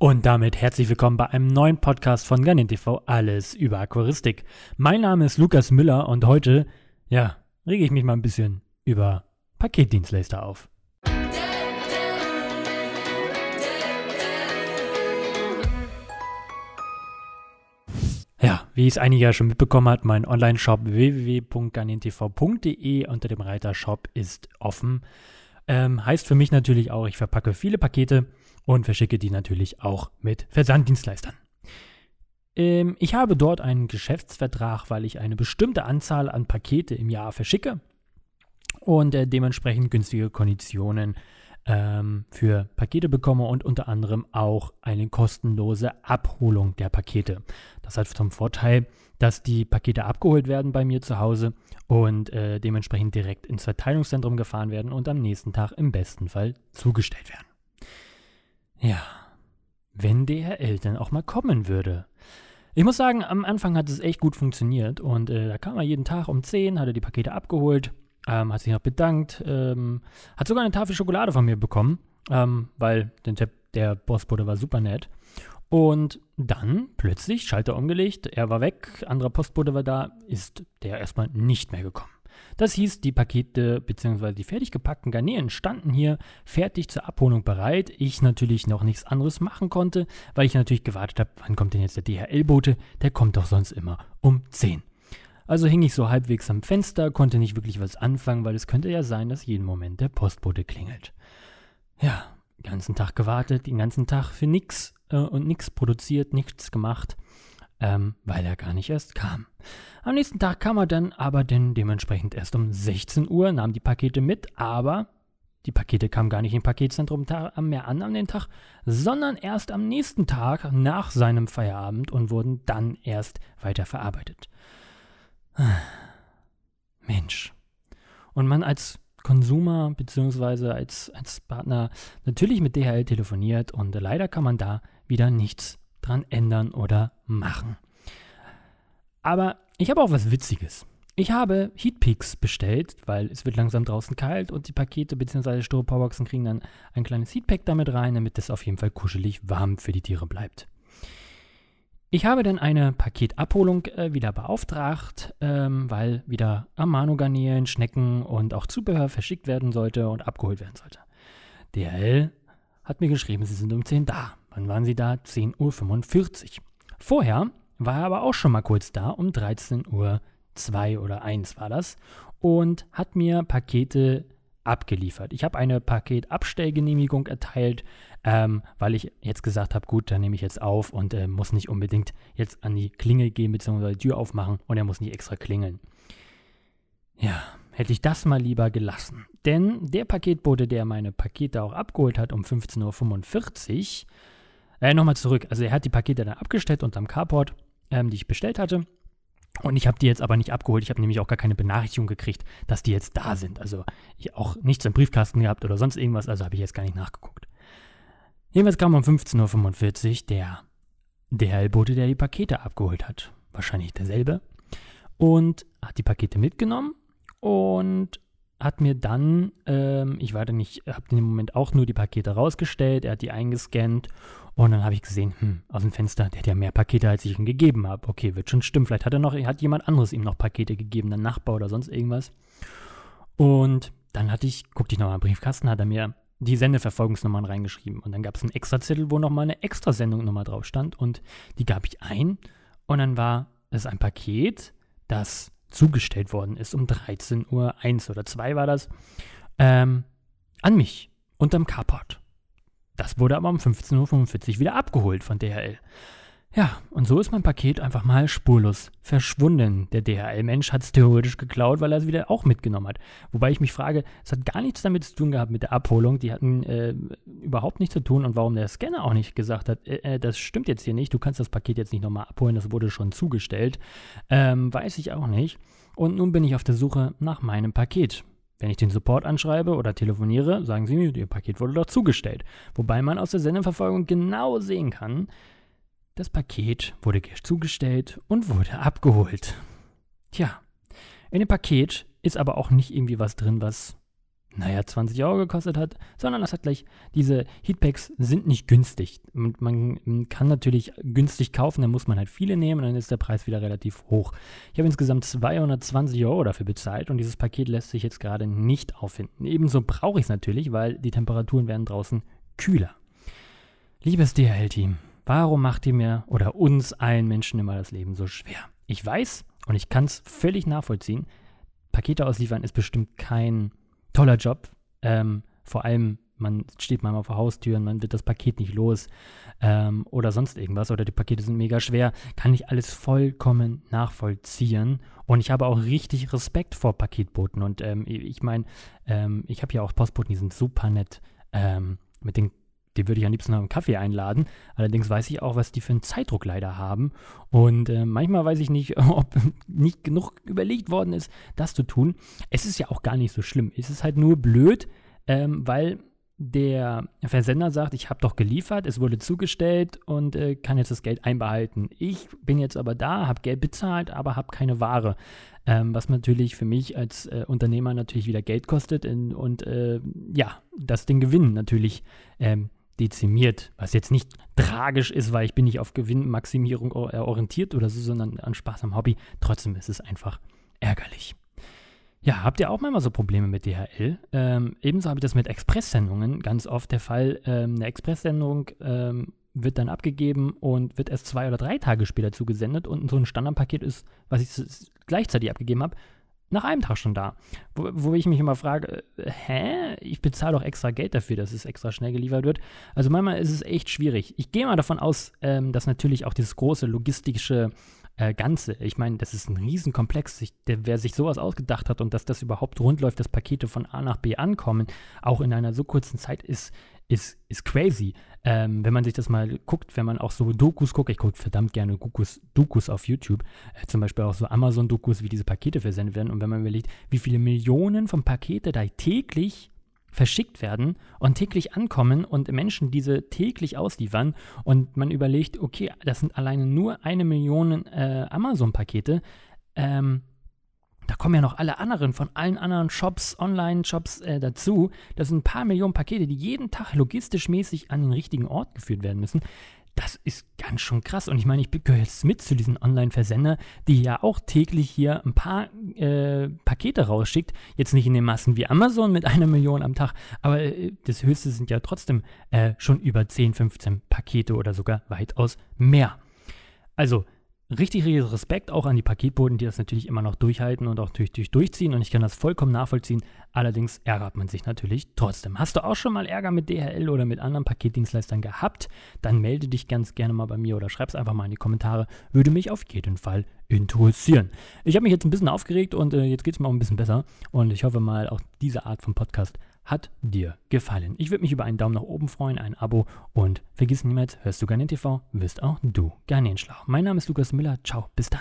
Und damit herzlich willkommen bei einem neuen Podcast von Garnin TV, alles über Aquaristik. Mein Name ist Lukas Müller und heute, ja, rege ich mich mal ein bisschen über Paketdienstleister auf. Ja, wie es einige ja schon mitbekommen hat, mein Online-Shop www.garnintv.de unter dem Reiter Shop ist offen. Ähm, heißt für mich natürlich auch, ich verpacke viele Pakete und verschicke die natürlich auch mit Versanddienstleistern. Ähm, ich habe dort einen Geschäftsvertrag, weil ich eine bestimmte Anzahl an Pakete im Jahr verschicke und äh, dementsprechend günstige Konditionen ähm, für Pakete bekomme und unter anderem auch eine kostenlose Abholung der Pakete. Das hat zum Vorteil, dass die Pakete abgeholt werden bei mir zu Hause und äh, dementsprechend direkt ins Verteilungszentrum gefahren werden und am nächsten Tag im besten Fall zugestellt werden. Ja, wenn DHL dann auch mal kommen würde. Ich muss sagen, am Anfang hat es echt gut funktioniert und äh, da kam er jeden Tag um 10, hat er die Pakete abgeholt, ähm, hat sich noch bedankt, ähm, hat sogar eine Tafel Schokolade von mir bekommen, ähm, weil der, der Postbote war super nett. Und dann plötzlich Schalter umgelegt, er war weg, anderer Postbote war da, ist der erstmal nicht mehr gekommen. Das hieß, die Pakete bzw. die fertig gepackten Garnelen standen hier fertig zur Abholung bereit. Ich natürlich noch nichts anderes machen konnte, weil ich natürlich gewartet habe, wann kommt denn jetzt der DHL-Bote? Der kommt doch sonst immer um 10. Also hing ich so halbwegs am Fenster, konnte nicht wirklich was anfangen, weil es könnte ja sein, dass jeden Moment der Postbote klingelt. Ja, den ganzen Tag gewartet, den ganzen Tag für nichts äh, und nichts produziert, nichts gemacht ähm, weil er gar nicht erst kam. Am nächsten Tag kam er dann aber dann dementsprechend erst um 16 Uhr, nahm die Pakete mit, aber die Pakete kamen gar nicht im Paketzentrum mehr an an den Tag, sondern erst am nächsten Tag nach seinem Feierabend und wurden dann erst weiterverarbeitet. Mensch. Und man als Konsumer bzw. Als, als Partner natürlich mit DHL telefoniert und leider kann man da wieder nichts dran ändern oder machen. Aber ich habe auch was Witziges. Ich habe Heatpeaks bestellt, weil es wird langsam draußen kalt und die Pakete bzw. Styroporboxen kriegen dann ein kleines Heatpack damit rein, damit es auf jeden Fall kuschelig warm für die Tiere bleibt. Ich habe dann eine Paketabholung äh, wieder beauftragt, ähm, weil wieder Amano-Garnelen, Schnecken und auch Zubehör verschickt werden sollte und abgeholt werden sollte. DHL hat mir geschrieben, sie sind um 10 da. Wann waren sie da? 10.45 Uhr. Vorher war er aber auch schon mal kurz da, um 13.02 Uhr oder 1 war das, und hat mir Pakete abgeliefert. Ich habe eine Paketabstellgenehmigung erteilt, ähm, weil ich jetzt gesagt habe, gut, dann nehme ich jetzt auf und äh, muss nicht unbedingt jetzt an die Klingel gehen bzw. die Tür aufmachen und er muss nicht extra klingeln. Ja, hätte ich das mal lieber gelassen. Denn der Paketbote, der meine Pakete auch abgeholt hat um 15.45 Uhr, äh, nochmal zurück. Also er hat die Pakete dann abgestellt unterm Carport, ähm, die ich bestellt hatte. Und ich habe die jetzt aber nicht abgeholt. Ich habe nämlich auch gar keine Benachrichtigung gekriegt, dass die jetzt da sind. Also ich auch nichts im Briefkasten gehabt oder sonst irgendwas. Also habe ich jetzt gar nicht nachgeguckt. Jedenfalls kam um 15.45 Uhr der DHL-Bote, der die Pakete abgeholt hat. Wahrscheinlich derselbe. Und hat die Pakete mitgenommen und hat mir dann, ähm, ich war dann nicht, habe in dem Moment auch nur die Pakete rausgestellt, er hat die eingescannt und dann habe ich gesehen, hm, aus dem Fenster, der hat ja mehr Pakete, als ich ihm gegeben habe. Okay, wird schon stimmen. Vielleicht hat er noch, hat jemand anderes ihm noch Pakete gegeben, ein Nachbar oder sonst irgendwas. Und dann hatte ich, guckte ich nochmal im Briefkasten, hat er mir die Sendeverfolgungsnummern reingeschrieben. Und dann gab es einen Extrazettel, wo nochmal eine Extrasendungnummer drauf stand. Und die gab ich ein. Und dann war es ein Paket, das zugestellt worden ist um 13 Uhr 1 oder 2 war das, ähm, an mich unterm Carport. Das wurde aber um 15.45 Uhr wieder abgeholt von DHL. Ja, und so ist mein Paket einfach mal spurlos verschwunden. Der DHL-Mensch hat es theoretisch geklaut, weil er es wieder auch mitgenommen hat. Wobei ich mich frage, es hat gar nichts damit zu tun gehabt mit der Abholung. Die hatten äh, überhaupt nichts zu tun und warum der Scanner auch nicht gesagt hat, äh, äh, das stimmt jetzt hier nicht, du kannst das Paket jetzt nicht nochmal abholen, das wurde schon zugestellt, ähm, weiß ich auch nicht. Und nun bin ich auf der Suche nach meinem Paket. Wenn ich den Support anschreibe oder telefoniere, sagen sie mir, Ihr Paket wurde doch zugestellt. Wobei man aus der Sendeverfolgung genau sehen kann, das Paket wurde zugestellt und wurde abgeholt. Tja, in dem Paket ist aber auch nicht irgendwie was drin, was naja, 20 Euro gekostet hat, sondern das hat gleich, diese Heatpacks sind nicht günstig. Und man kann natürlich günstig kaufen, dann muss man halt viele nehmen und dann ist der Preis wieder relativ hoch. Ich habe insgesamt 220 Euro dafür bezahlt und dieses Paket lässt sich jetzt gerade nicht auffinden. Ebenso brauche ich es natürlich, weil die Temperaturen werden draußen kühler. Liebes DHL-Team, warum macht ihr mir oder uns allen Menschen immer das Leben so schwer? Ich weiß und ich kann es völlig nachvollziehen, Pakete ausliefern ist bestimmt kein toller Job. Ähm, vor allem, man steht mal vor Haustüren, man wird das Paket nicht los ähm, oder sonst irgendwas oder die Pakete sind mega schwer. Kann ich alles vollkommen nachvollziehen. Und ich habe auch richtig Respekt vor Paketboten. Und ähm, ich meine, ähm, ich habe ja auch Postboten, die sind super nett. Ähm, mit den die würde ich am liebsten noch einen Kaffee einladen. Allerdings weiß ich auch, was die für einen Zeitdruck leider haben. Und äh, manchmal weiß ich nicht, ob nicht genug überlegt worden ist, das zu tun. Es ist ja auch gar nicht so schlimm. Es ist halt nur blöd, ähm, weil der Versender sagt, ich habe doch geliefert, es wurde zugestellt und äh, kann jetzt das Geld einbehalten. Ich bin jetzt aber da, habe Geld bezahlt, aber habe keine Ware. Ähm, was natürlich für mich als äh, Unternehmer natürlich wieder Geld kostet in, und äh, ja, das den Gewinn natürlich ähm, dezimiert, was jetzt nicht tragisch ist, weil ich bin nicht auf Gewinnmaximierung äh, orientiert oder so, sondern an Spaß am Hobby. Trotzdem ist es einfach ärgerlich. Ja, habt ihr auch manchmal so Probleme mit DHL? Ähm, ebenso habe ich das mit Expresssendungen ganz oft der Fall. Ähm, eine Expresssendung ähm, wird dann abgegeben und wird erst zwei oder drei Tage später zugesendet und so ein Standardpaket ist, was ich gleichzeitig abgegeben habe, nach einem Tag schon da. Wo, wo ich mich immer frage, äh, hä? Ich bezahle doch extra Geld dafür, dass es extra schnell geliefert wird. Also manchmal ist es echt schwierig. Ich gehe mal davon aus, ähm, dass natürlich auch dieses große logistische äh, Ganze, ich meine, das ist ein Riesenkomplex, sich, der, wer sich sowas ausgedacht hat und dass das überhaupt rund läuft, dass Pakete von A nach B ankommen, auch in einer so kurzen Zeit, ist, ist, ist crazy. Ähm, wenn man sich das mal guckt, wenn man auch so Dokus guckt, ich gucke verdammt gerne Dokus, Dokus auf YouTube, äh, zum Beispiel auch so Amazon-Dokus, wie diese Pakete versendet werden. Und wenn man überlegt, wie viele Millionen von Pakete da täglich verschickt werden und täglich ankommen und Menschen diese täglich ausliefern und man überlegt, okay, das sind alleine nur eine Million äh, Amazon-Pakete, ähm, da kommen ja noch alle anderen von allen anderen Shops, Online-Shops äh, dazu. Das sind ein paar Millionen Pakete, die jeden Tag logistisch mäßig an den richtigen Ort geführt werden müssen. Das ist ganz schön krass. Und ich meine, ich gehöre jetzt mit zu diesen Online-Versender, die ja auch täglich hier ein paar äh, Pakete rausschickt. Jetzt nicht in den Massen wie Amazon mit einer Million am Tag, aber äh, das höchste sind ja trotzdem äh, schon über 10, 15 Pakete oder sogar weitaus mehr. Also, richtig, richtig Respekt auch an die Paketboten, die das natürlich immer noch durchhalten und auch durch, durch durchziehen. Und ich kann das vollkommen nachvollziehen. Allerdings ärgert man sich natürlich trotzdem. Hast du auch schon mal Ärger mit DHL oder mit anderen Paketdienstleistern gehabt? Dann melde dich ganz gerne mal bei mir oder schreib es einfach mal in die Kommentare. Würde mich auf jeden Fall interessieren. Ich habe mich jetzt ein bisschen aufgeregt und äh, jetzt geht es mir auch ein bisschen besser. Und ich hoffe mal, auch diese Art von Podcast hat dir gefallen. Ich würde mich über einen Daumen nach oben freuen, ein Abo und vergiss niemals, hörst du gerne TV, wirst auch du gerne schlau. Mein Name ist Lukas Müller. Ciao, bis dann.